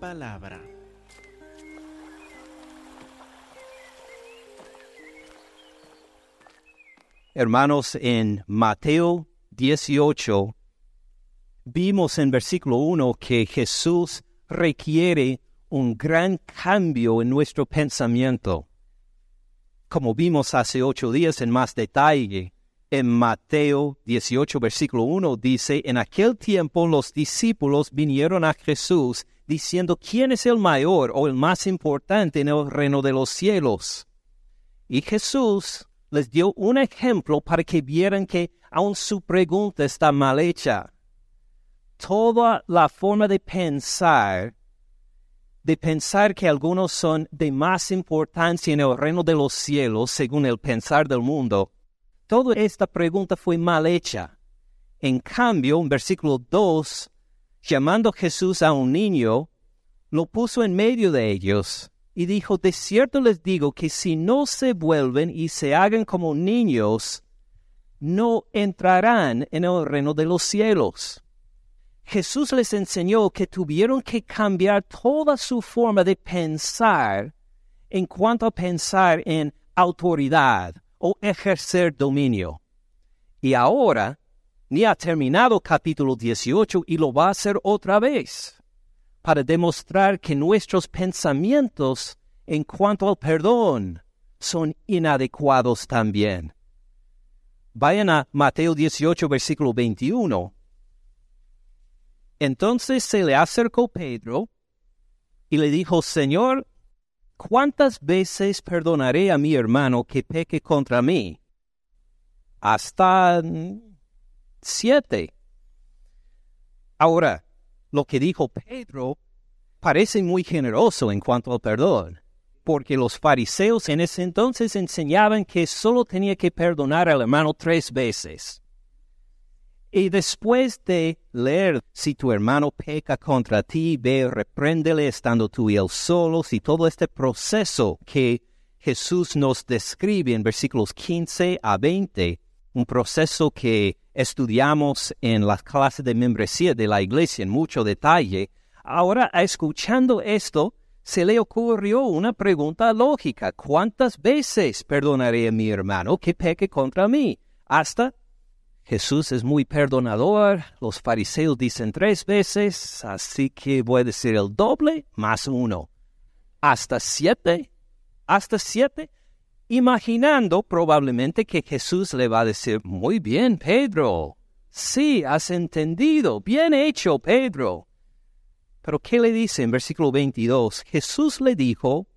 palabra. Hermanos, en Mateo 18 vimos en versículo 1 que Jesús requiere un gran cambio en nuestro pensamiento. Como vimos hace ocho días en más detalle, en Mateo 18, versículo 1 dice, en aquel tiempo los discípulos vinieron a Jesús diciendo, ¿quién es el mayor o el más importante en el reino de los cielos? Y Jesús les dio un ejemplo para que vieran que aun su pregunta está mal hecha. Toda la forma de pensar, de pensar que algunos son de más importancia en el reino de los cielos según el pensar del mundo, Toda esta pregunta fue mal hecha. En cambio, en versículo 2, llamando Jesús a un niño, lo puso en medio de ellos y dijo, de cierto les digo que si no se vuelven y se hagan como niños, no entrarán en el reino de los cielos. Jesús les enseñó que tuvieron que cambiar toda su forma de pensar en cuanto a pensar en autoridad, o ejercer dominio. Y ahora ni ha terminado capítulo 18 y lo va a hacer otra vez, para demostrar que nuestros pensamientos en cuanto al perdón son inadecuados también. Vayan a Mateo 18, versículo 21. Entonces se le acercó Pedro y le dijo, Señor, ¿cuántas veces perdonaré a mi hermano que peque contra mí? Hasta siete. Ahora, lo que dijo Pedro parece muy generoso en cuanto al perdón, porque los fariseos en ese entonces enseñaban que solo tenía que perdonar al hermano tres veces. Y después de leer, si tu hermano peca contra ti, ve, repréndele estando tú y él solos, y todo este proceso que Jesús nos describe en versículos 15 a 20, un proceso que estudiamos en las clases de membresía de la iglesia en mucho detalle, ahora escuchando esto, se le ocurrió una pregunta lógica. ¿Cuántas veces perdonaré a mi hermano que peque contra mí? ¿Hasta Jesús es muy perdonador, los fariseos dicen tres veces, así que voy a decir el doble más uno. Hasta siete, hasta siete, imaginando probablemente que Jesús le va a decir, muy bien, Pedro, sí, has entendido, bien hecho, Pedro. Pero ¿qué le dice en versículo 22? Jesús le dijo,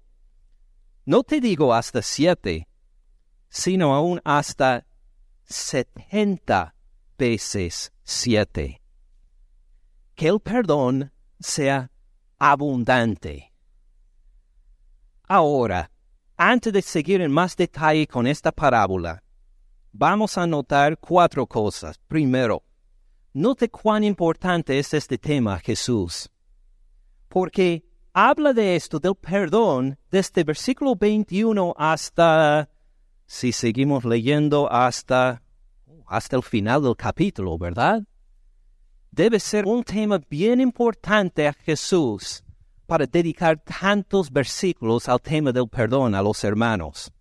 no te digo hasta siete, sino aún hasta setenta veces siete. Que el perdón sea abundante. Ahora, antes de seguir en más detalle con esta parábola, vamos a notar cuatro cosas. Primero, note cuán importante es este tema, Jesús, porque habla de esto, del perdón, desde versículo 21 hasta si seguimos leyendo hasta, hasta el final del capítulo, ¿verdad? Debe ser un tema bien importante a Jesús para dedicar tantos versículos al tema del perdón a los hermanos.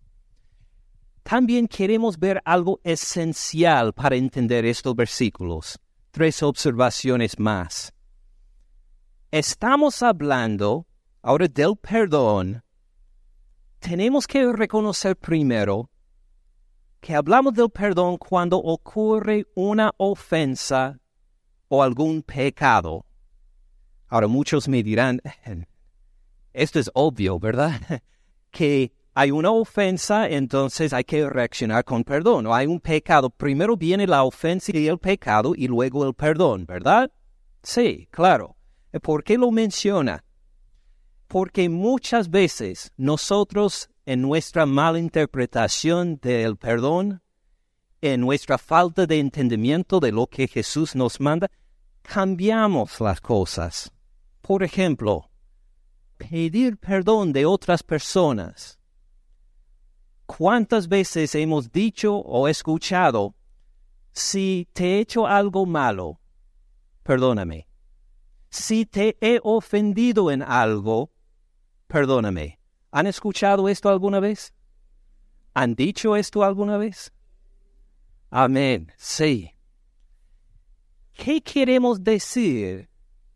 También queremos ver algo esencial para entender estos versículos. Tres observaciones más. Estamos hablando ahora del perdón. Tenemos que reconocer primero que hablamos del perdón cuando ocurre una ofensa o algún pecado. Ahora muchos me dirán, esto es obvio, ¿verdad? que hay una ofensa, entonces hay que reaccionar con perdón. Hay un pecado, primero viene la ofensa y el pecado y luego el perdón, ¿verdad? Sí, claro. ¿Por qué lo menciona? Porque muchas veces nosotros en nuestra malinterpretación del perdón, en nuestra falta de entendimiento de lo que Jesús nos manda, cambiamos las cosas. Por ejemplo, pedir perdón de otras personas. ¿Cuántas veces hemos dicho o escuchado, si te he hecho algo malo, perdóname? si te he ofendido en algo, perdóname. ¿Han escuchado esto alguna vez? ¿Han dicho esto alguna vez? Amén, sí. ¿Qué queremos decir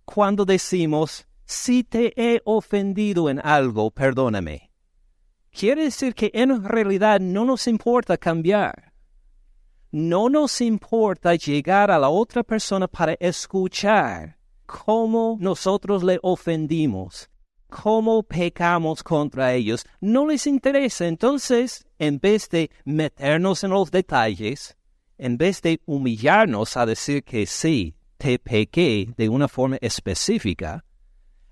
cuando decimos, si te he ofendido en algo, perdóname? Quiere decir que en realidad no nos importa cambiar. No nos importa llegar a la otra persona para escuchar cómo nosotros le ofendimos, cómo pecamos contra ellos. No les interesa. Entonces, en vez de meternos en los detalles, en vez de humillarnos a decir que sí, te pequé de una forma específica,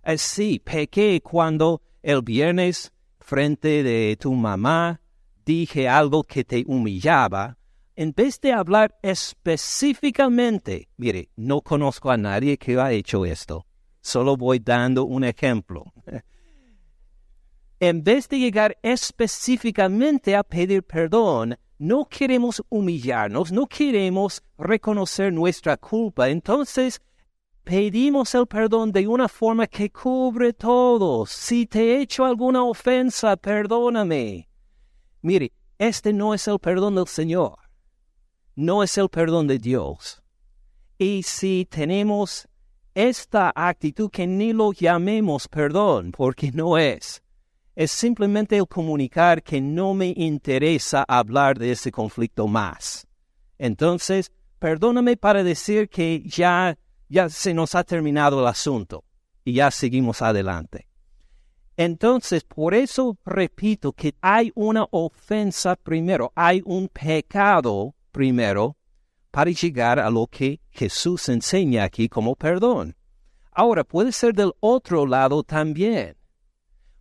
es sí, pequé cuando el viernes frente de tu mamá dije algo que te humillaba, en vez de hablar específicamente, mire, no conozco a nadie que ha hecho esto, solo voy dando un ejemplo. en vez de llegar específicamente a pedir perdón, no queremos humillarnos, no queremos reconocer nuestra culpa, entonces pedimos el perdón de una forma que cubre todo. Si te he hecho alguna ofensa, perdóname. Mire, este no es el perdón del Señor no es el perdón de Dios. Y si tenemos esta actitud que ni lo llamemos perdón, porque no es, es simplemente el comunicar que no me interesa hablar de ese conflicto más. Entonces, perdóname para decir que ya, ya se nos ha terminado el asunto y ya seguimos adelante. Entonces, por eso repito que hay una ofensa primero, hay un pecado primero para llegar a lo que Jesús enseña aquí como perdón. Ahora, puede ser del otro lado también.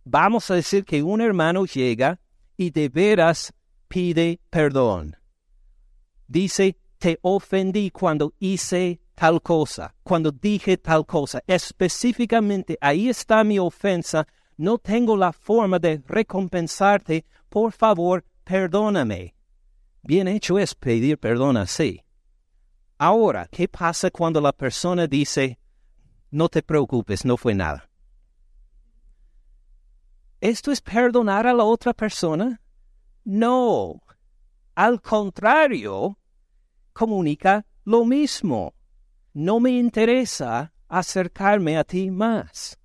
Vamos a decir que un hermano llega y de veras pide perdón. Dice, te ofendí cuando hice tal cosa, cuando dije tal cosa. Específicamente, ahí está mi ofensa. No tengo la forma de recompensarte. Por favor, perdóname. Bien hecho es pedir perdón así. Ahora, ¿qué pasa cuando la persona dice, no te preocupes, no fue nada? ¿Esto es perdonar a la otra persona? No. Al contrario, comunica lo mismo. No me interesa acercarme a ti más.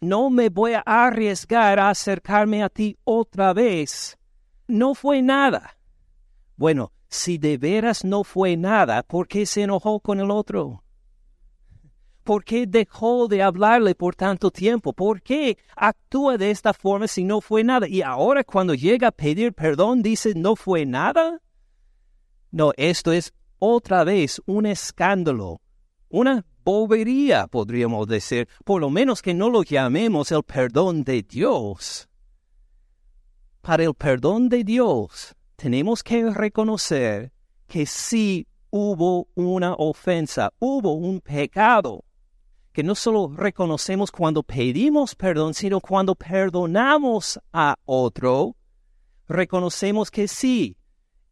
No me voy a arriesgar a acercarme a ti otra vez. No fue nada. Bueno, si de veras no fue nada, ¿por qué se enojó con el otro? ¿Por qué dejó de hablarle por tanto tiempo? ¿Por qué actúa de esta forma si no fue nada? Y ahora cuando llega a pedir perdón dice no fue nada? No, esto es otra vez un escándalo, una bobería, podríamos decir, por lo menos que no lo llamemos el perdón de Dios. Para el perdón de Dios, tenemos que reconocer que sí hubo una ofensa, hubo un pecado, que no solo reconocemos cuando pedimos perdón, sino cuando perdonamos a otro, reconocemos que sí,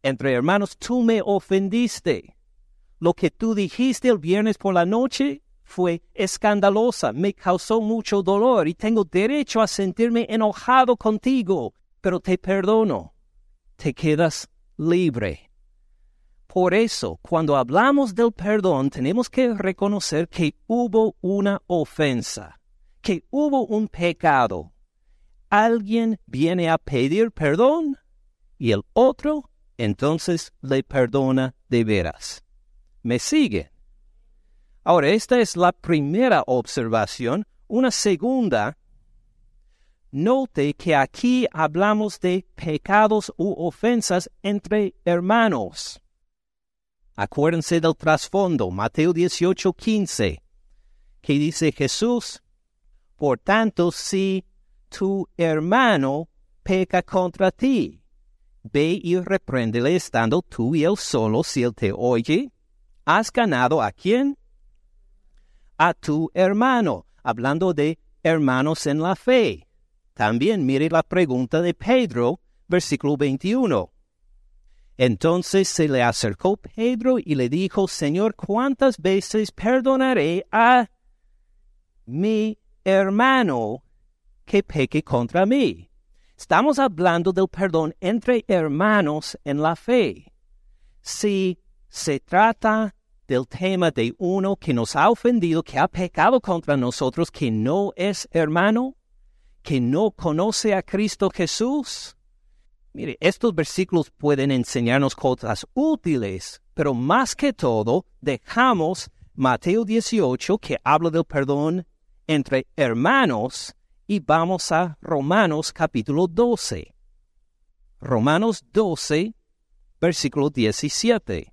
entre hermanos, tú me ofendiste. Lo que tú dijiste el viernes por la noche fue escandalosa, me causó mucho dolor y tengo derecho a sentirme enojado contigo, pero te perdono te quedas libre. Por eso, cuando hablamos del perdón, tenemos que reconocer que hubo una ofensa, que hubo un pecado. Alguien viene a pedir perdón y el otro entonces le perdona de veras. ¿Me sigue? Ahora, esta es la primera observación. Una segunda Note que aquí hablamos de pecados u ofensas entre hermanos. Acuérdense del trasfondo, Mateo 18, 15, que dice Jesús, por tanto, si tu hermano peca contra ti, ve y repréndele estando tú y él solo si él te oye. ¿Has ganado a quién? A tu hermano, hablando de hermanos en la fe. También mire la pregunta de Pedro, versículo 21. Entonces se le acercó Pedro y le dijo, Señor, ¿cuántas veces perdonaré a mi hermano que peque contra mí. Estamos hablando del perdón entre hermanos en la fe. Si se trata del tema de uno que nos ha ofendido, que ha pecado contra nosotros, que no es hermano, que no conoce a Cristo Jesús. Mire, estos versículos pueden enseñarnos cosas útiles, pero más que todo dejamos Mateo 18, que habla del perdón entre hermanos, y vamos a Romanos capítulo 12. Romanos 12, versículo 17.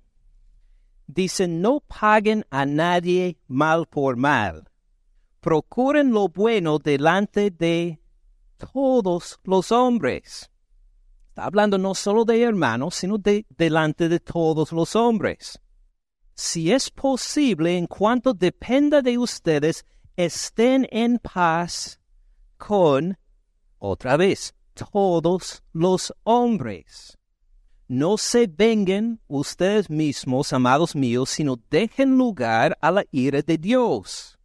Dice, no paguen a nadie mal por mal. Procuren lo bueno delante de todos los hombres. Está hablando no solo de hermanos, sino de delante de todos los hombres. Si es posible, en cuanto dependa de ustedes, estén en paz con, otra vez, todos los hombres. No se vengan ustedes mismos, amados míos, sino dejen lugar a la ira de Dios.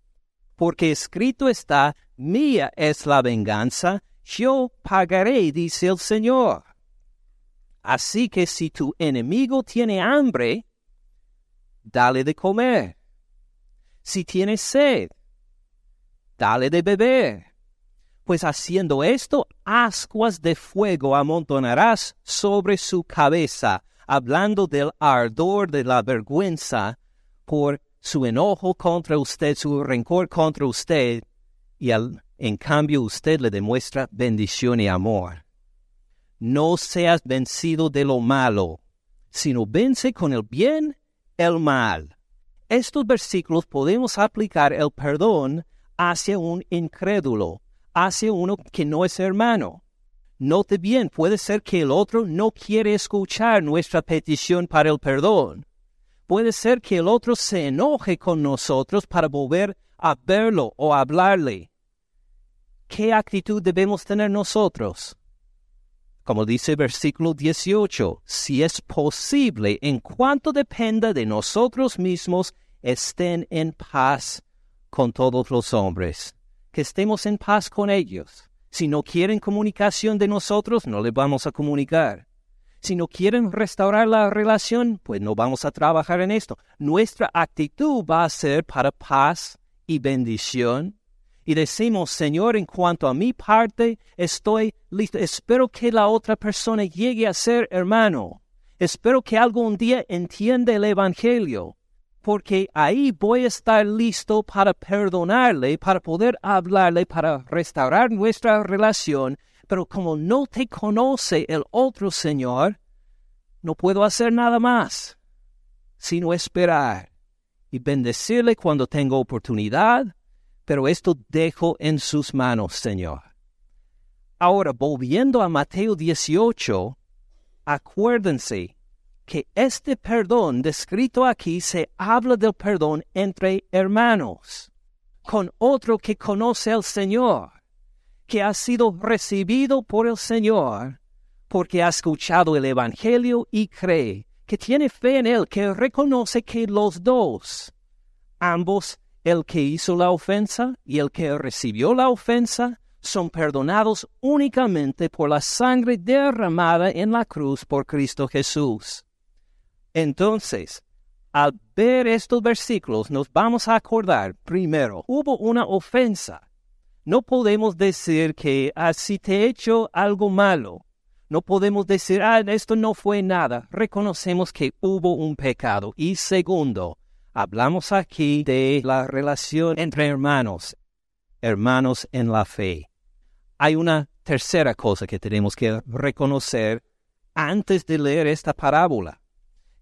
Porque escrito está, mía es la venganza, yo pagaré, dice el Señor. Así que si tu enemigo tiene hambre, dale de comer. Si tiene sed, dale de beber pues haciendo esto, ascuas de fuego amontonarás sobre su cabeza, hablando del ardor de la vergüenza por su enojo contra usted, su rencor contra usted, y en cambio usted le demuestra bendición y amor. No seas vencido de lo malo, sino vence con el bien el mal. Estos versículos podemos aplicar el perdón hacia un incrédulo hacia uno que no es hermano. Note bien, puede ser que el otro no quiere escuchar nuestra petición para el perdón. Puede ser que el otro se enoje con nosotros para volver a verlo o hablarle. ¿Qué actitud debemos tener nosotros? Como dice el versículo 18, si es posible, en cuanto dependa de nosotros mismos, estén en paz con todos los hombres que estemos en paz con ellos. Si no quieren comunicación de nosotros, no les vamos a comunicar. Si no quieren restaurar la relación, pues no vamos a trabajar en esto. Nuestra actitud va a ser para paz y bendición. Y decimos, Señor, en cuanto a mi parte, estoy listo. Espero que la otra persona llegue a ser hermano. Espero que algún día entienda el Evangelio porque ahí voy a estar listo para perdonarle, para poder hablarle, para restaurar nuestra relación, pero como no te conoce el otro Señor, no puedo hacer nada más, sino esperar y bendecirle cuando tengo oportunidad, pero esto dejo en sus manos, Señor. Ahora, volviendo a Mateo 18, acuérdense que este perdón descrito aquí se habla del perdón entre hermanos, con otro que conoce al Señor, que ha sido recibido por el Señor, porque ha escuchado el Evangelio y cree, que tiene fe en él, que reconoce que los dos, ambos, el que hizo la ofensa y el que recibió la ofensa, son perdonados únicamente por la sangre derramada en la cruz por Cristo Jesús. Entonces, al ver estos versículos, nos vamos a acordar, primero, hubo una ofensa. No podemos decir que así ah, te he hecho algo malo. No podemos decir, ah, esto no fue nada. Reconocemos que hubo un pecado. Y segundo, hablamos aquí de la relación entre hermanos, hermanos en la fe. Hay una tercera cosa que tenemos que reconocer antes de leer esta parábola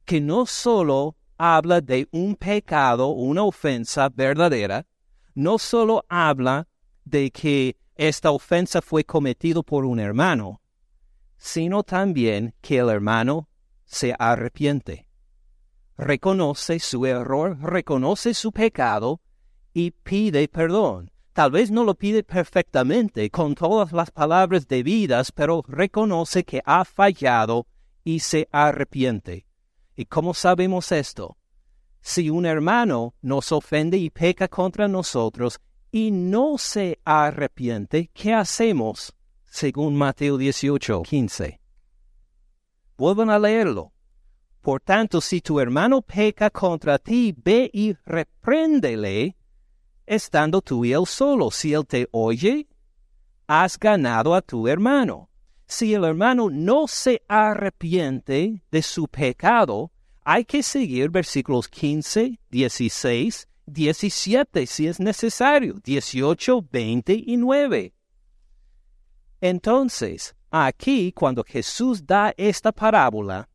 que no solo habla de un pecado, una ofensa verdadera, no solo habla de que esta ofensa fue cometida por un hermano, sino también que el hermano se arrepiente, reconoce su error, reconoce su pecado y pide perdón. Tal vez no lo pide perfectamente con todas las palabras debidas, pero reconoce que ha fallado y se arrepiente. ¿Y cómo sabemos esto? Si un hermano nos ofende y peca contra nosotros, y no se arrepiente, ¿qué hacemos? Según Mateo 18, 15. Vuelvan a leerlo. Por tanto, si tu hermano peca contra ti, ve y repréndele, estando tú y él solo. Si él te oye, has ganado a tu hermano. Si el hermano no se arrepiente de su pecado, hay que seguir versículos 15, 16, 17 si es necesario, 18, 20 y 9. Entonces, aquí cuando Jesús da esta parábola,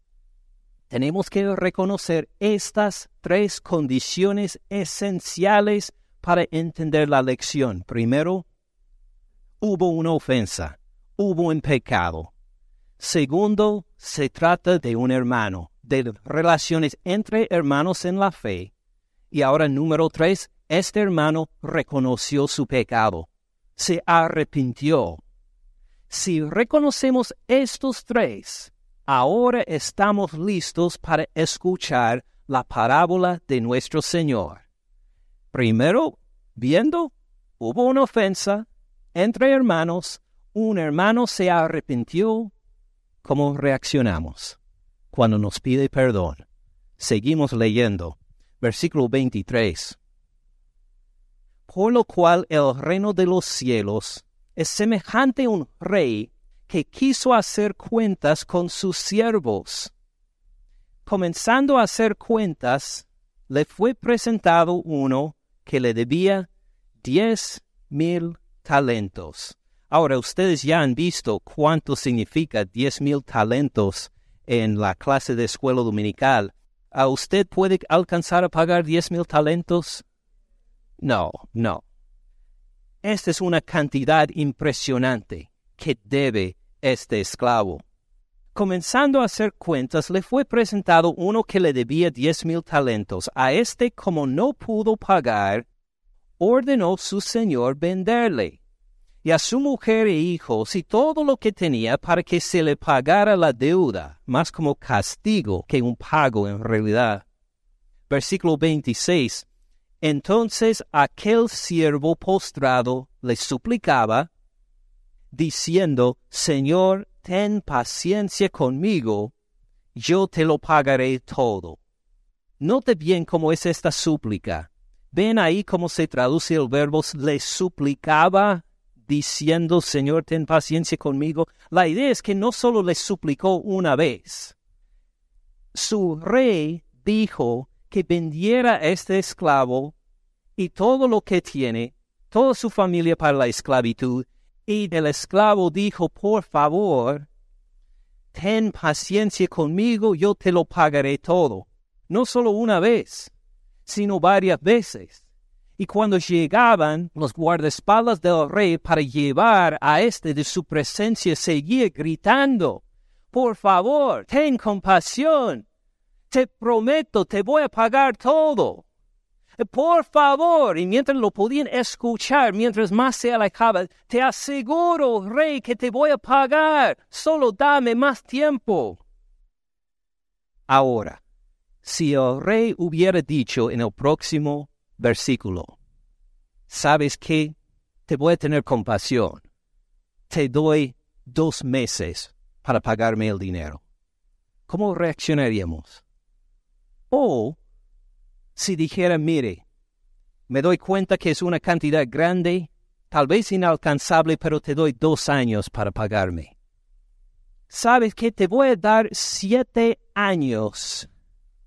tenemos que reconocer estas tres condiciones esenciales para entender la lección. Primero, hubo una ofensa, hubo un pecado. Segundo, se trata de un hermano, de relaciones entre hermanos en la fe. Y ahora número tres, este hermano reconoció su pecado, se arrepintió. Si reconocemos estos tres, ahora estamos listos para escuchar la parábola de nuestro Señor. Primero, viendo, hubo una ofensa entre hermanos, un hermano se arrepintió. ¿Cómo reaccionamos cuando nos pide perdón? Seguimos leyendo. Versículo 23. Por lo cual el reino de los cielos es semejante a un rey que quiso hacer cuentas con sus siervos. Comenzando a hacer cuentas, le fue presentado uno que le debía diez mil talentos. Ahora, ustedes ya han visto cuánto significa diez mil talentos en la clase de escuela dominical. ¿A usted puede alcanzar a pagar diez mil talentos? No, no. Esta es una cantidad impresionante que debe este esclavo. Comenzando a hacer cuentas, le fue presentado uno que le debía diez mil talentos. A este, como no pudo pagar, ordenó su señor venderle, y a su mujer e hijos y todo lo que tenía para que se le pagara la deuda, más como castigo que un pago en realidad. Versículo 26. Entonces aquel siervo postrado le suplicaba, diciendo, Señor, ten paciencia conmigo, yo te lo pagaré todo. Note bien cómo es esta súplica. Ven ahí cómo se traduce el verbo le suplicaba diciendo, Señor, ten paciencia conmigo. La idea es que no solo le suplicó una vez. Su rey dijo que vendiera a este esclavo y todo lo que tiene, toda su familia para la esclavitud, y el esclavo dijo, por favor, ten paciencia conmigo, yo te lo pagaré todo. No solo una vez, sino varias veces. Y cuando llegaban los guardaespaldas del rey para llevar a este de su presencia, seguía gritando, Por favor, ten compasión. Te prometo, te voy a pagar todo. Por favor, y mientras lo podían escuchar, mientras más se alejaba, te aseguro, rey, que te voy a pagar. Solo dame más tiempo. Ahora, si el rey hubiera dicho en el próximo versículo, ¿sabes qué? Te voy a tener compasión. Te doy dos meses para pagarme el dinero. ¿Cómo reaccionaríamos? O si dijera, mire, me doy cuenta que es una cantidad grande, tal vez inalcanzable, pero te doy dos años para pagarme. ¿Sabes que te voy a dar siete años?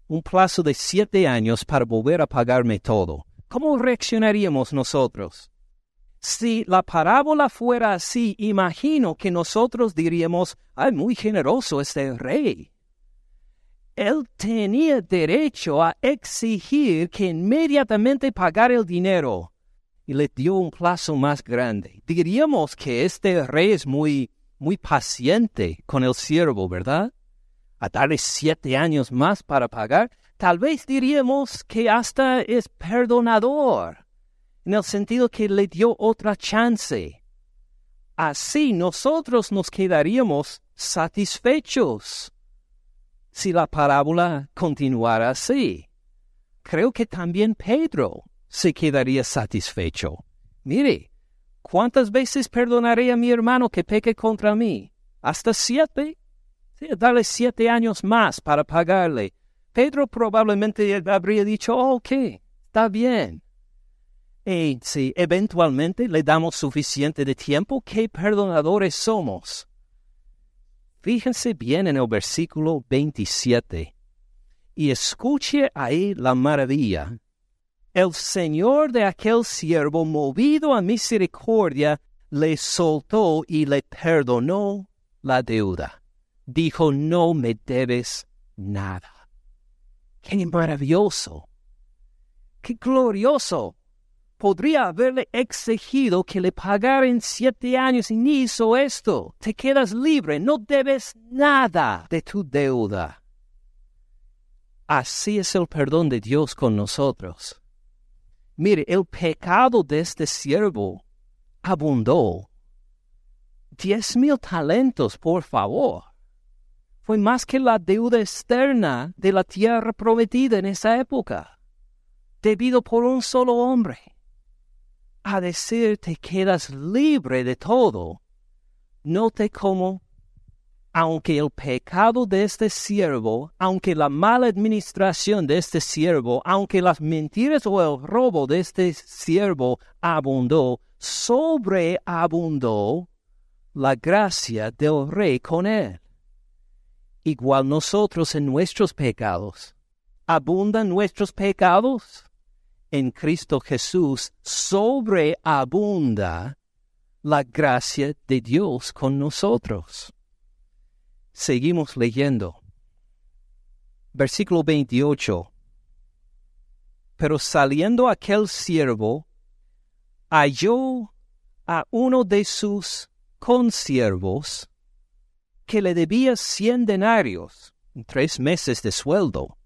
Un plazo de siete años para volver a pagarme todo. ¿Cómo reaccionaríamos nosotros? Si la parábola fuera así, imagino que nosotros diríamos, ay, muy generoso este rey él tenía derecho a exigir que inmediatamente pagara el dinero y le dio un plazo más grande. Diríamos que este rey es muy, muy paciente con el siervo, ¿verdad? A darle siete años más para pagar, tal vez diríamos que hasta es perdonador, en el sentido que le dio otra chance. Así nosotros nos quedaríamos satisfechos si la parábola continuara así. Creo que también Pedro se quedaría satisfecho. Mire, ¿cuántas veces perdonaré a mi hermano que peque contra mí? ¿Hasta siete? Sí, dale siete años más para pagarle. Pedro probablemente habría dicho, oh, ok, está bien. Y si eventualmente le damos suficiente de tiempo, ¿qué perdonadores somos? Fíjense bien en el versículo 27 y escuche ahí la maravilla. El señor de aquel siervo, movido a misericordia, le soltó y le perdonó la deuda. Dijo, no me debes nada. ¡Qué maravilloso! ¡Qué glorioso! Podría haberle exigido que le pagara en siete años y ni hizo esto. Te quedas libre, no debes nada de tu deuda. Así es el perdón de Dios con nosotros. Mire, el pecado de este siervo abundó. Diez mil talentos, por favor. Fue más que la deuda externa de la tierra prometida en esa época, debido por un solo hombre a decir te quedas libre de todo. Note cómo, aunque el pecado de este siervo, aunque la mala administración de este siervo, aunque las mentiras o el robo de este siervo abundó, sobreabundó la gracia del rey con él. Igual nosotros en nuestros pecados. ¿Abundan nuestros pecados? En Cristo Jesús sobreabunda la gracia de Dios con nosotros. Seguimos leyendo. Versículo 28. Pero saliendo aquel siervo, halló a uno de sus consiervos que le debía cien denarios, tres meses de sueldo,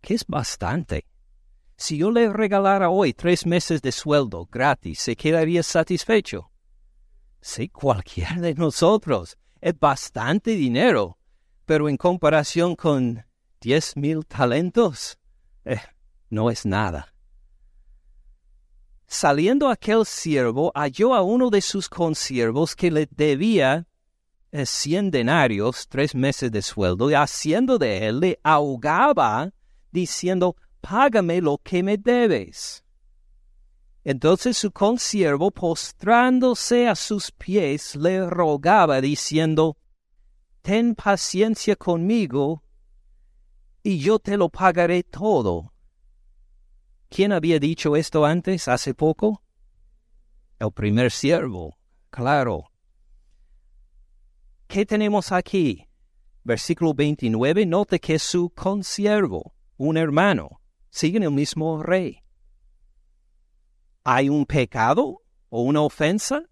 que es bastante. Si yo le regalara hoy tres meses de sueldo gratis, ¿se quedaría satisfecho? Sí, cualquiera de nosotros. Es bastante dinero, pero en comparación con diez mil talentos, eh, no es nada. Saliendo aquel siervo, halló a uno de sus consiervos que le debía eh, cien denarios, tres meses de sueldo, y haciendo de él le ahogaba, diciendo, págame lo que me debes. Entonces su consiervo, postrándose a sus pies, le rogaba, diciendo, Ten paciencia conmigo, y yo te lo pagaré todo. ¿Quién había dicho esto antes, hace poco? El primer siervo, claro. ¿Qué tenemos aquí? Versículo 29, note que su consiervo, un hermano, siguen el mismo rey. ¿Hay un pecado o una ofensa?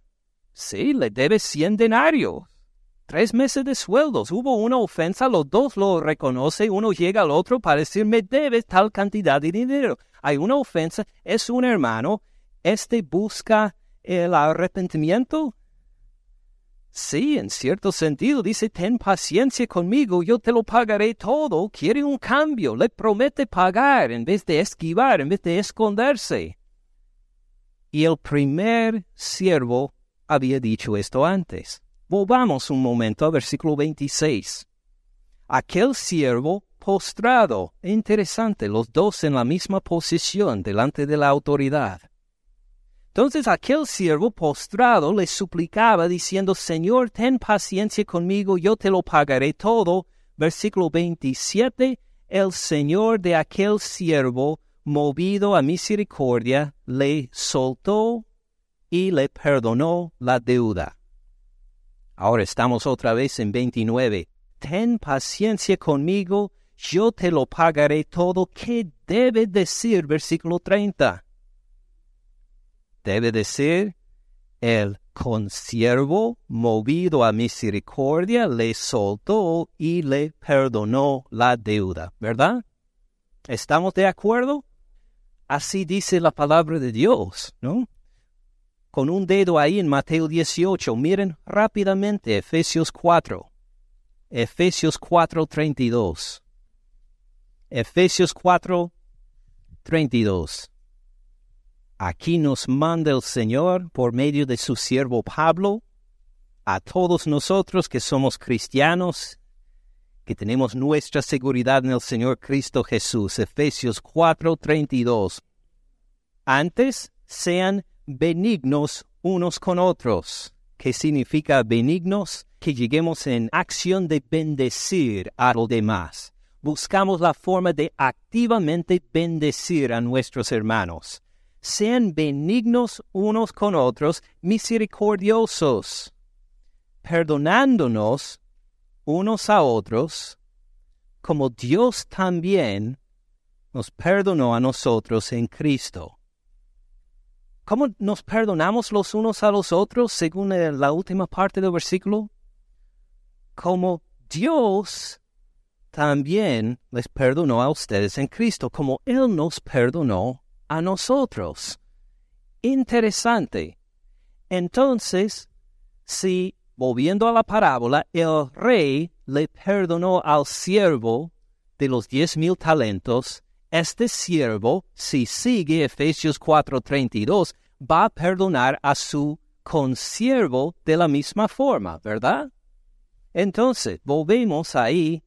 Sí, le debe cien denarios. Tres meses de sueldos. Hubo una ofensa, los dos lo reconocen, uno llega al otro para decir, me debes tal cantidad de dinero. Hay una ofensa, es un hermano, este busca el arrepentimiento, Sí, en cierto sentido dice, ten paciencia conmigo, yo te lo pagaré todo. Quiere un cambio, le promete pagar en vez de esquivar, en vez de esconderse. Y el primer siervo había dicho esto antes. Volvamos un momento al versículo 26. Aquel siervo postrado, interesante, los dos en la misma posición delante de la autoridad. Entonces aquel siervo postrado le suplicaba diciendo, Señor, ten paciencia conmigo, yo te lo pagaré todo. Versículo 27, el Señor de aquel siervo, movido a misericordia, le soltó y le perdonó la deuda. Ahora estamos otra vez en 29. Ten paciencia conmigo, yo te lo pagaré todo. ¿Qué debe decir versículo 30? Debe decir, el consiervo, movido a misericordia, le soltó y le perdonó la deuda, ¿verdad? ¿Estamos de acuerdo? Así dice la palabra de Dios, ¿no? Con un dedo ahí en Mateo 18, miren rápidamente Efesios 4. Efesios 4, 32. Efesios 4, 32. Aquí nos manda el Señor por medio de su siervo Pablo a todos nosotros que somos cristianos, que tenemos nuestra seguridad en el Señor Cristo Jesús. Efesios 4:32. Antes sean benignos unos con otros. ¿Qué significa benignos? Que lleguemos en acción de bendecir a los demás. Buscamos la forma de activamente bendecir a nuestros hermanos sean benignos unos con otros, misericordiosos, perdonándonos unos a otros, como Dios también nos perdonó a nosotros en Cristo. ¿Cómo nos perdonamos los unos a los otros según la última parte del versículo? Como Dios también les perdonó a ustedes en Cristo, como Él nos perdonó a nosotros. Interesante. Entonces, si, volviendo a la parábola, el rey le perdonó al siervo de los diez mil talentos, este siervo, si sigue Efesios 4:32, va a perdonar a su consiervo de la misma forma, ¿verdad? Entonces, volvemos ahí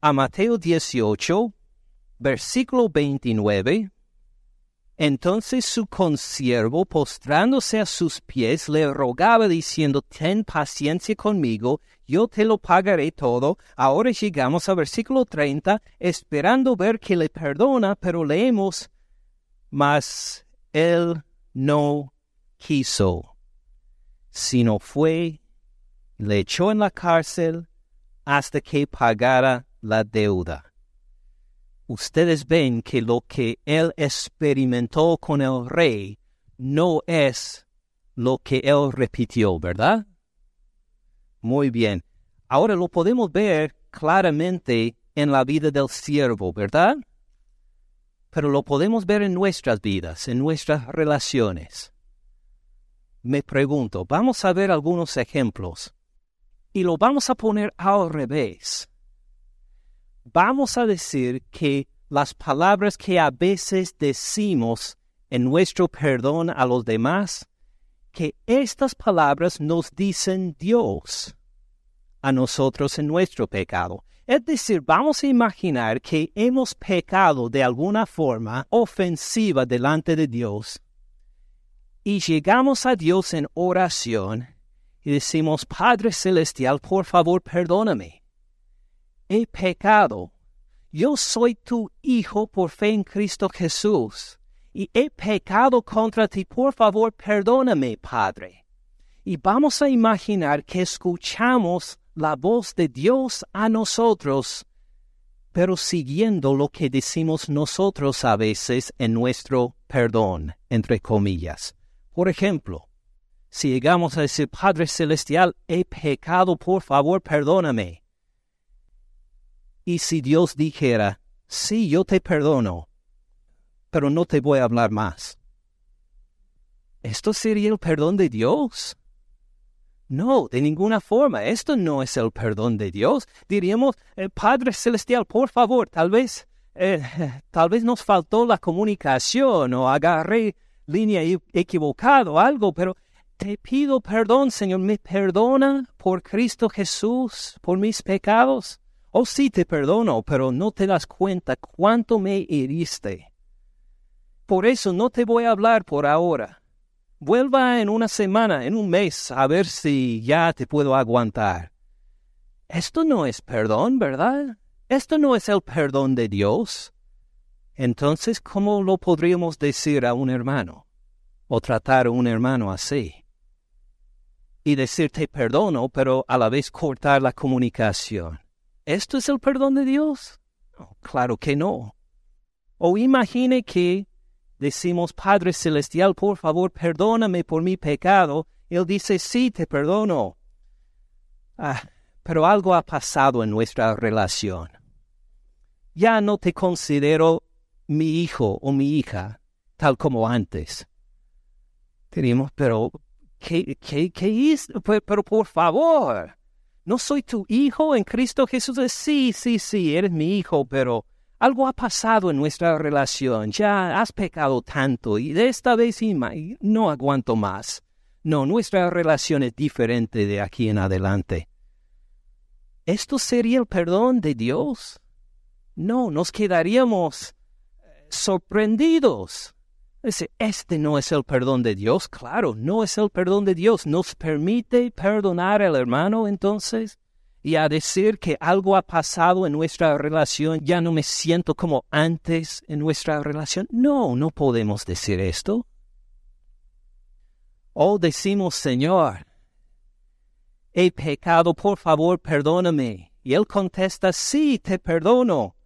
a Mateo 18, versículo 29, entonces su consiervo, postrándose a sus pies, le rogaba diciendo, Ten paciencia conmigo, yo te lo pagaré todo. Ahora llegamos al versículo 30, esperando ver que le perdona, pero leemos, mas él no quiso, sino fue, le echó en la cárcel hasta que pagara la deuda ustedes ven que lo que él experimentó con el rey no es lo que él repitió, ¿verdad? Muy bien. Ahora lo podemos ver claramente en la vida del siervo, ¿verdad? Pero lo podemos ver en nuestras vidas, en nuestras relaciones. Me pregunto, vamos a ver algunos ejemplos y lo vamos a poner al revés vamos a decir que las palabras que a veces decimos en nuestro perdón a los demás, que estas palabras nos dicen Dios a nosotros en nuestro pecado. Es decir, vamos a imaginar que hemos pecado de alguna forma ofensiva delante de Dios y llegamos a Dios en oración y decimos, Padre Celestial, por favor, perdóname he pecado. Yo soy tu hijo por fe en Cristo Jesús, y he pecado contra ti. Por favor, perdóname, Padre. Y vamos a imaginar que escuchamos la voz de Dios a nosotros, pero siguiendo lo que decimos nosotros a veces en nuestro perdón, entre comillas. Por ejemplo, si llegamos a decir, Padre Celestial, he pecado, por favor, perdóname. Y si Dios dijera, sí, yo te perdono, pero no te voy a hablar más. ¿Esto sería el perdón de Dios? No, de ninguna forma. Esto no es el perdón de Dios. Diríamos, eh, Padre Celestial, por favor, tal vez, eh, tal vez nos faltó la comunicación o agarré línea equivocada o algo, pero te pido perdón, Señor. ¿Me perdona por Cristo Jesús, por mis pecados? Oh sí te perdono, pero no te das cuenta cuánto me heriste. Por eso no te voy a hablar por ahora. Vuelva en una semana, en un mes, a ver si ya te puedo aguantar. Esto no es perdón, ¿verdad? Esto no es el perdón de Dios. Entonces, ¿cómo lo podríamos decir a un hermano? O tratar a un hermano así. Y decirte perdono, pero a la vez cortar la comunicación. ¿Esto es el perdón de Dios? claro que no. O imagine que decimos, Padre Celestial, por favor, perdóname por mi pecado. Él dice, sí, te perdono. Ah, pero algo ha pasado en nuestra relación. Ya no te considero mi hijo o mi hija tal como antes. Tenemos, pero, ¿qué, qué, qué pero por favor, ¿No soy tu hijo en Cristo Jesús? Sí, sí, sí, eres mi hijo, pero algo ha pasado en nuestra relación, ya has pecado tanto y de esta vez no aguanto más. No, nuestra relación es diferente de aquí en adelante. ¿Esto sería el perdón de Dios? No, nos quedaríamos eh, sorprendidos. Este no es el perdón de Dios, claro, no es el perdón de Dios. ¿Nos permite perdonar al hermano entonces? Y a decir que algo ha pasado en nuestra relación, ya no me siento como antes en nuestra relación. No, no podemos decir esto. O decimos, Señor, he pecado, por favor, perdóname. Y él contesta, sí, te perdono,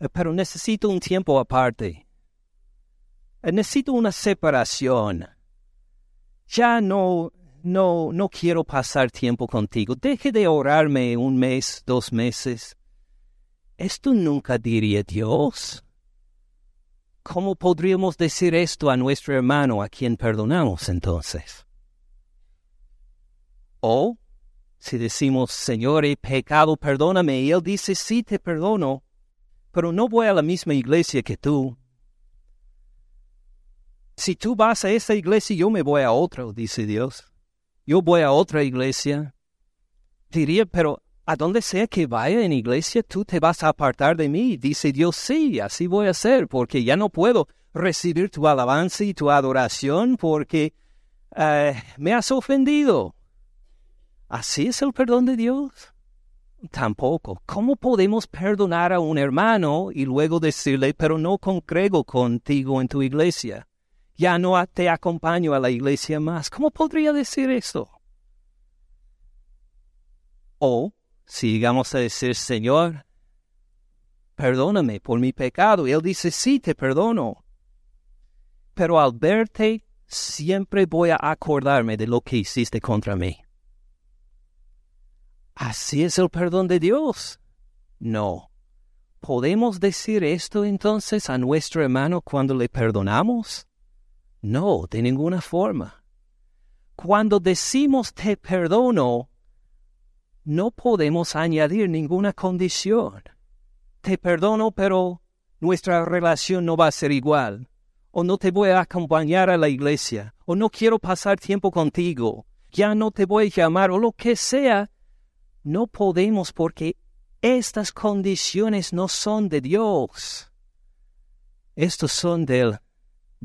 eh, pero necesito un tiempo aparte. Eh, necesito una separación. Ya no, no, no quiero pasar tiempo contigo. Deje de orarme un mes, dos meses. Esto nunca diría Dios. ¿Cómo podríamos decir esto a nuestro hermano a quien perdonamos entonces? O si decimos, Señor, he pecado, perdóname, y Él dice, sí, te perdono, pero no voy a la misma iglesia que tú. Si tú vas a esa iglesia, yo me voy a otra, dice Dios. Yo voy a otra iglesia. Diría, pero a donde sea que vaya en iglesia, tú te vas a apartar de mí. Dice Dios, sí, así voy a hacer, porque ya no puedo recibir tu alabanza y tu adoración porque eh, me has ofendido. ¿Así es el perdón de Dios? Tampoco. ¿Cómo podemos perdonar a un hermano y luego decirle, pero no congrego contigo en tu iglesia? Ya no te acompaño a la iglesia más. ¿Cómo podría decir eso? O si llegamos a decir, Señor, perdóname por mi pecado. Y él dice, sí, te perdono. Pero al verte, siempre voy a acordarme de lo que hiciste contra mí. ¿Así es el perdón de Dios? No. ¿Podemos decir esto entonces a nuestro hermano cuando le perdonamos? No, de ninguna forma. Cuando decimos te perdono, no podemos añadir ninguna condición. Te perdono, pero nuestra relación no va a ser igual. O no te voy a acompañar a la iglesia. O no quiero pasar tiempo contigo. Ya no te voy a llamar o lo que sea no podemos porque estas condiciones no son de Dios. Estos son del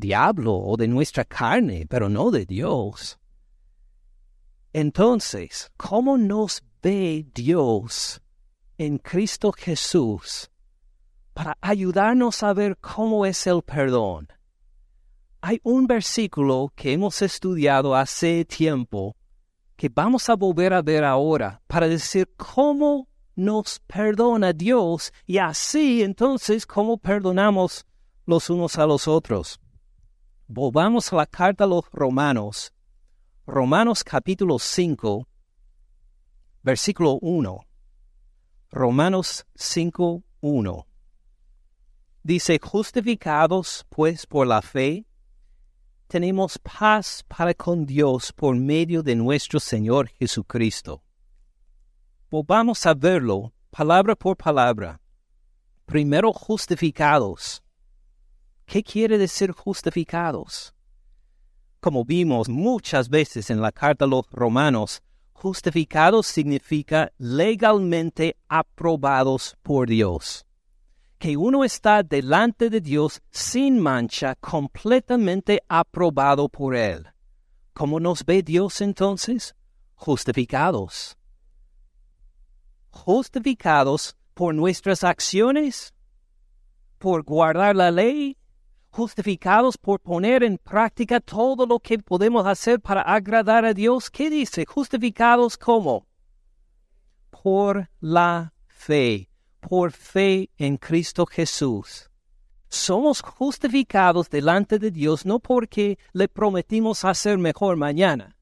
diablo o de nuestra carne, pero no de Dios. Entonces, ¿cómo nos ve Dios en Cristo Jesús para ayudarnos a ver cómo es el perdón? Hay un versículo que hemos estudiado hace tiempo que vamos a volver a ver ahora para decir cómo nos perdona Dios y así entonces cómo perdonamos los unos a los otros. Volvamos a la carta a los romanos. Romanos capítulo 5, versículo 1. Romanos 5, 1. Dice, justificados pues por la fe, tenemos paz para con Dios por medio de nuestro Señor Jesucristo. Volvamos a verlo palabra por palabra. Primero justificados. ¿Qué quiere decir justificados? Como vimos muchas veces en la carta a los romanos, justificados significa legalmente aprobados por Dios que uno está delante de Dios sin mancha, completamente aprobado por Él. ¿Cómo nos ve Dios entonces? Justificados. Justificados por nuestras acciones, por guardar la ley, justificados por poner en práctica todo lo que podemos hacer para agradar a Dios. ¿Qué dice? Justificados como? Por la fe por fe en Cristo Jesús. Somos justificados delante de Dios no porque le prometimos hacer mejor mañana,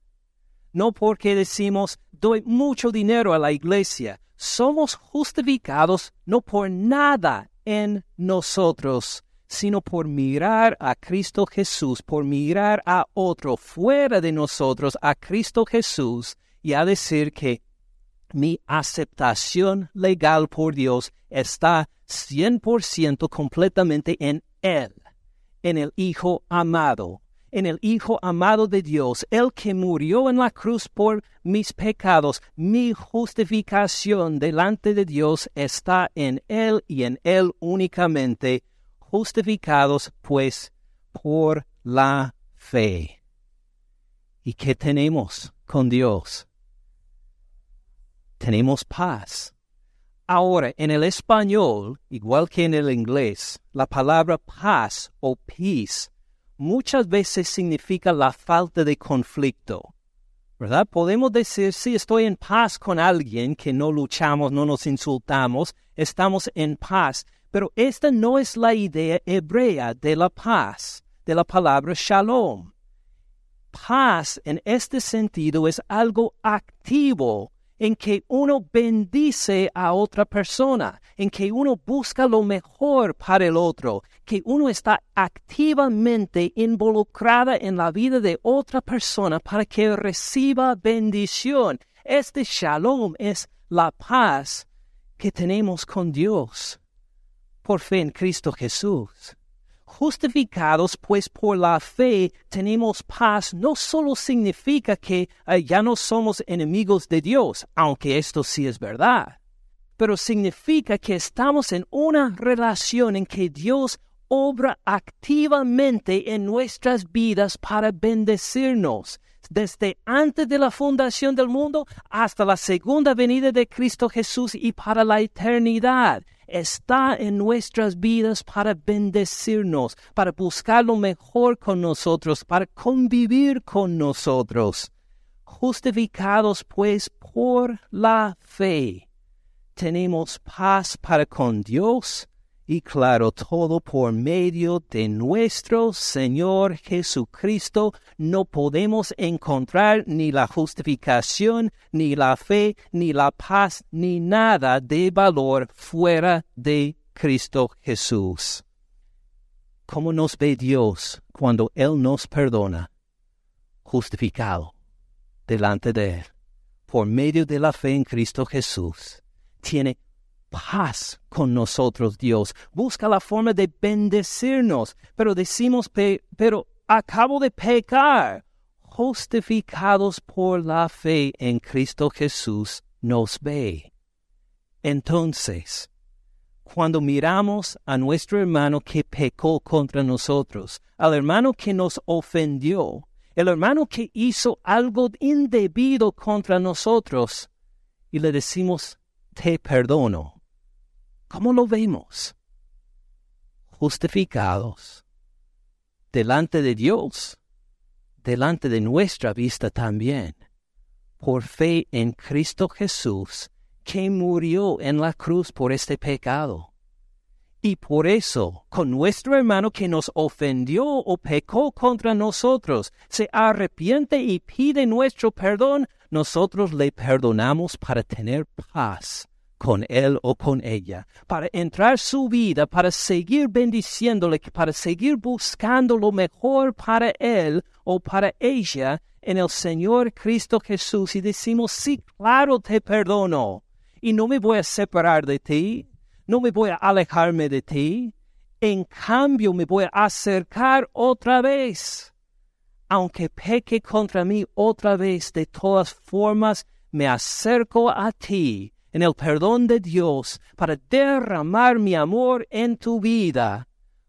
no porque decimos doy mucho dinero a la iglesia. Somos justificados no por nada en nosotros, sino por mirar a Cristo Jesús, por mirar a otro fuera de nosotros, a Cristo Jesús, y a decir que mi aceptación legal por Dios está 100% completamente en Él, en el Hijo amado, en el Hijo amado de Dios, el que murió en la cruz por mis pecados. Mi justificación delante de Dios está en Él y en Él únicamente, justificados pues por la fe. ¿Y qué tenemos con Dios? Tenemos paz. Ahora, en el español, igual que en el inglés, la palabra paz o peace muchas veces significa la falta de conflicto. ¿Verdad? Podemos decir, si estoy en paz con alguien, que no luchamos, no nos insultamos, estamos en paz. Pero esta no es la idea hebrea de la paz, de la palabra shalom. Paz en este sentido es algo activo en que uno bendice a otra persona, en que uno busca lo mejor para el otro, que uno está activamente involucrada en la vida de otra persona para que reciba bendición. Este shalom es la paz que tenemos con Dios por fe en Cristo Jesús. Justificados pues por la fe tenemos paz no solo significa que eh, ya no somos enemigos de Dios, aunque esto sí es verdad, pero significa que estamos en una relación en que Dios obra activamente en nuestras vidas para bendecirnos, desde antes de la fundación del mundo hasta la segunda venida de Cristo Jesús y para la eternidad está en nuestras vidas para bendecirnos, para buscar lo mejor con nosotros, para convivir con nosotros. Justificados pues por la fe, tenemos paz para con Dios y claro, todo por medio de nuestro Señor Jesucristo, no podemos encontrar ni la justificación, ni la fe, ni la paz, ni nada de valor fuera de Cristo Jesús. ¿Cómo nos ve Dios cuando Él nos perdona? Justificado delante de Él, por medio de la fe en Cristo Jesús. Tiene paz con nosotros, Dios. Busca la forma de bendecirnos, pero decimos, pero acabo de pecar. Justificados por la fe en Cristo Jesús, nos ve. Entonces, cuando miramos a nuestro hermano que pecó contra nosotros, al hermano que nos ofendió, el hermano que hizo algo indebido contra nosotros, y le decimos, te perdono ¿Cómo lo vemos? Justificados delante de Dios, delante de nuestra vista también, por fe en Cristo Jesús, que murió en la cruz por este pecado. Y por eso, con nuestro hermano que nos ofendió o pecó contra nosotros, se arrepiente y pide nuestro perdón, nosotros le perdonamos para tener paz con él o con ella, para entrar su vida, para seguir bendiciéndole, para seguir buscando lo mejor para él o para ella en el Señor Cristo Jesús. Y decimos, sí, claro, te perdono. Y no me voy a separar de ti, no me voy a alejarme de ti, en cambio me voy a acercar otra vez. Aunque peque contra mí otra vez, de todas formas me acerco a ti en el perdón de Dios para derramar mi amor en tu vida,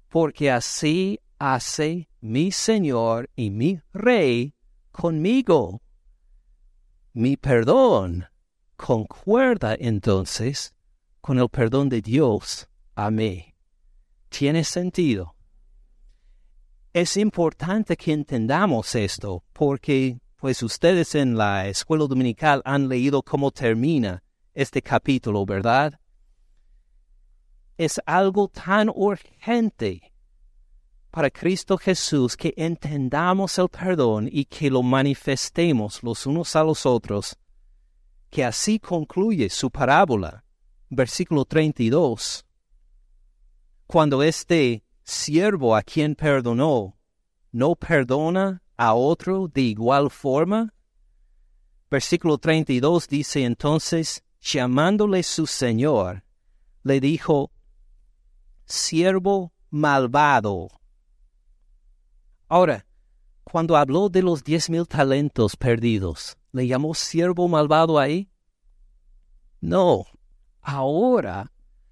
porque así hace mi Señor y mi Rey conmigo. Mi perdón concuerda entonces con el perdón de Dios a mí. ¿Tiene sentido? Es importante que entendamos esto porque pues ustedes en la escuela dominical han leído cómo termina este capítulo, ¿verdad? Es algo tan urgente para Cristo Jesús que entendamos el perdón y que lo manifestemos los unos a los otros, que así concluye su parábola, versículo 32. Cuando este siervo a quien perdonó no perdona a otro de igual forma, Versículo 32 dice entonces, llamándole su Señor, le dijo, siervo malvado. Ahora, cuando habló de los diez mil talentos perdidos, ¿le llamó siervo malvado ahí? No. Ahora,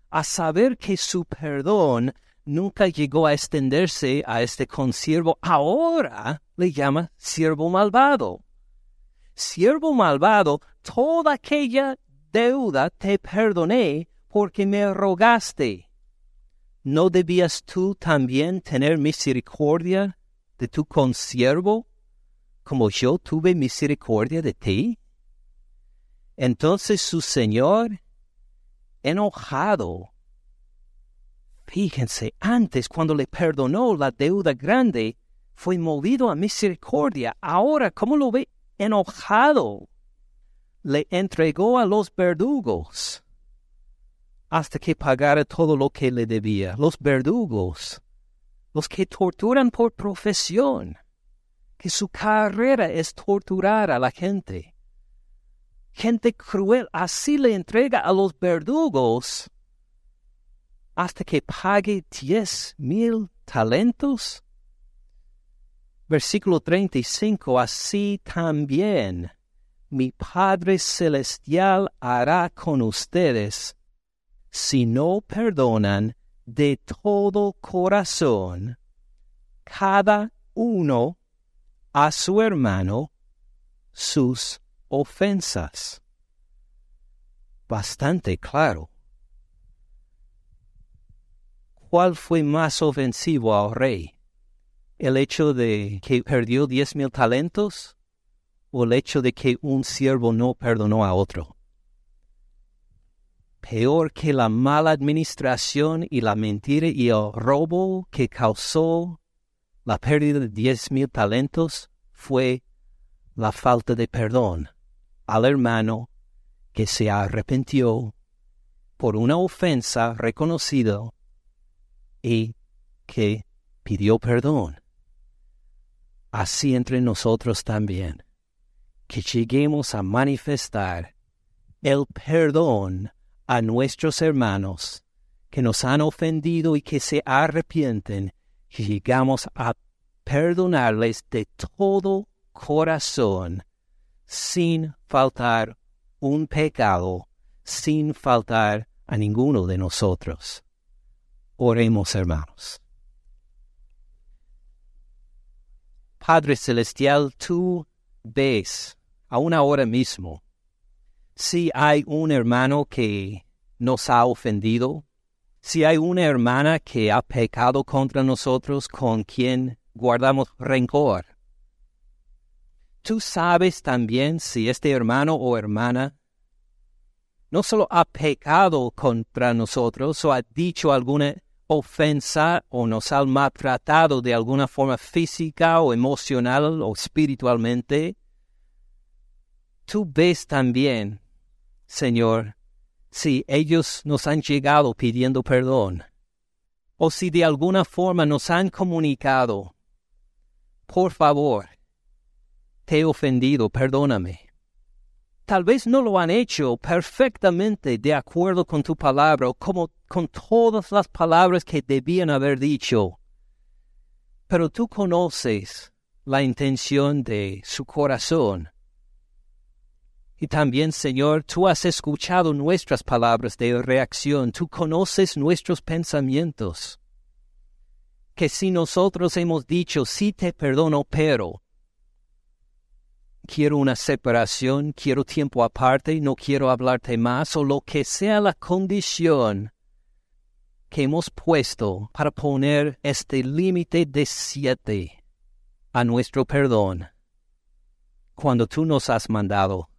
a saber que su perdón nunca llegó a extenderse a este consiervo, ahora le llama siervo malvado. Siervo malvado, toda aquella deuda te perdoné porque me rogaste. ¿No debías tú también tener misericordia de tu consiervo como yo tuve misericordia de ti? Entonces su señor, enojado, fíjense, antes cuando le perdonó la deuda grande, fue movido a misericordia. Ahora, ¿cómo lo ve? Enojado. Le entregó a los verdugos hasta que pagara todo lo que le debía. Los verdugos, los que torturan por profesión, que su carrera es torturar a la gente. Gente cruel, así le entrega a los verdugos hasta que pague diez mil talentos. Versículo 35, así también mi Padre Celestial hará con ustedes si no perdonan de todo corazón cada uno a su hermano sus ofensas. Bastante claro. ¿Cuál fue más ofensivo al rey? ¿El hecho de que perdió diez mil talentos o el hecho de que un siervo no perdonó a otro? peor que la mala administración y la mentira y el robo que causó la pérdida de diez mil talentos fue la falta de perdón al hermano que se arrepintió por una ofensa reconocida y que pidió perdón. Así entre nosotros también, que lleguemos a manifestar el perdón a nuestros hermanos que nos han ofendido y que se arrepienten, y llegamos a perdonarles de todo corazón, sin faltar un pecado, sin faltar a ninguno de nosotros. Oremos, hermanos. Padre Celestial, tú ves, aún ahora mismo, si hay un hermano que nos ha ofendido, si hay una hermana que ha pecado contra nosotros con quien guardamos rencor. Tú sabes también si este hermano o hermana no solo ha pecado contra nosotros o ha dicho alguna ofensa o nos ha maltratado de alguna forma física o emocional o espiritualmente, tú ves también Señor, si ellos nos han llegado pidiendo perdón, o si de alguna forma nos han comunicado, por favor, te he ofendido, perdóname. Tal vez no lo han hecho perfectamente de acuerdo con tu palabra, como con todas las palabras que debían haber dicho, pero tú conoces la intención de su corazón y también, Señor, tú has escuchado nuestras palabras de reacción, tú conoces nuestros pensamientos. Que si nosotros hemos dicho, sí te perdono, pero quiero una separación, quiero tiempo aparte, no quiero hablarte más, o lo que sea la condición que hemos puesto para poner este límite de siete a nuestro perdón, cuando tú nos has mandado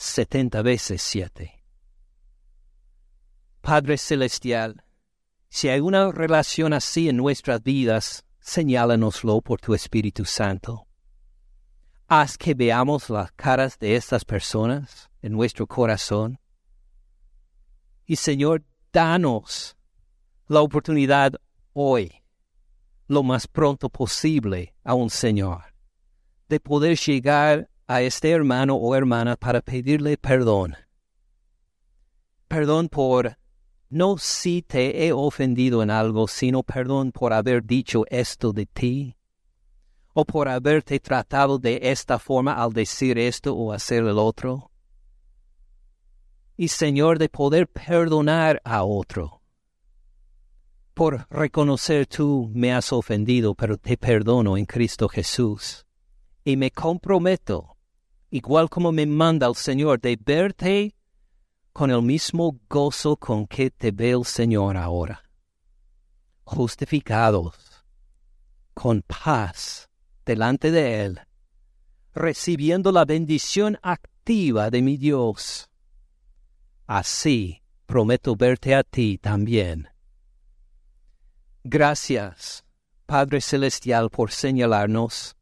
setenta veces siete. Padre Celestial, si hay una relación así en nuestras vidas, señálanoslo por tu Espíritu Santo. Haz que veamos las caras de estas personas en nuestro corazón. Y Señor, danos la oportunidad hoy, lo más pronto posible, a un Señor, de poder llegar a este hermano o hermana para pedirle perdón. Perdón por no si te he ofendido en algo, sino perdón por haber dicho esto de ti, o por haberte tratado de esta forma al decir esto o hacer el otro. Y Señor, de poder perdonar a otro. Por reconocer tú me has ofendido, pero te perdono en Cristo Jesús. Y me comprometo igual como me manda el Señor, de verte con el mismo gozo con que te ve el Señor ahora. Justificados, con paz delante de Él, recibiendo la bendición activa de mi Dios. Así prometo verte a ti también. Gracias, Padre Celestial, por señalarnos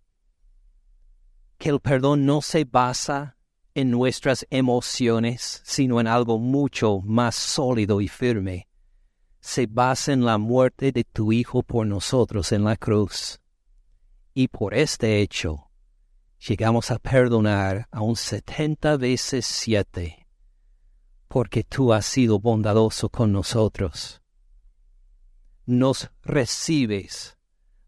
que el perdón no se basa en nuestras emociones, sino en algo mucho más sólido y firme. Se basa en la muerte de tu Hijo por nosotros en la cruz. Y por este hecho, llegamos a perdonar a un setenta veces siete, porque tú has sido bondadoso con nosotros. Nos recibes,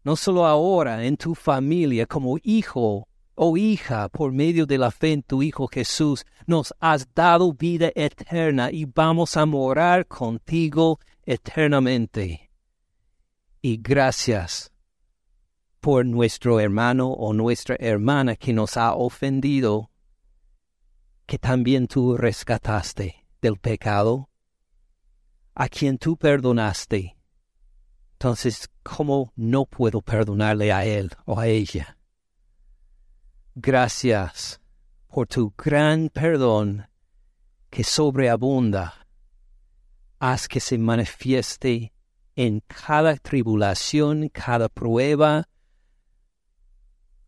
no solo ahora en tu familia como hijo Oh hija, por medio de la fe en tu Hijo Jesús, nos has dado vida eterna y vamos a morar contigo eternamente. Y gracias por nuestro hermano o nuestra hermana que nos ha ofendido, que también tú rescataste del pecado, a quien tú perdonaste. Entonces, ¿cómo no puedo perdonarle a él o a ella? Gracias por tu gran perdón que sobreabunda. Haz que se manifieste en cada tribulación, cada prueba,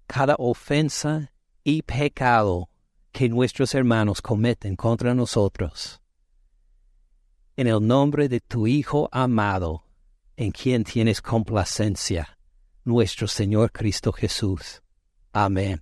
cada ofensa y pecado que nuestros hermanos cometen contra nosotros. En el nombre de tu Hijo amado, en quien tienes complacencia, nuestro Señor Cristo Jesús. Amén.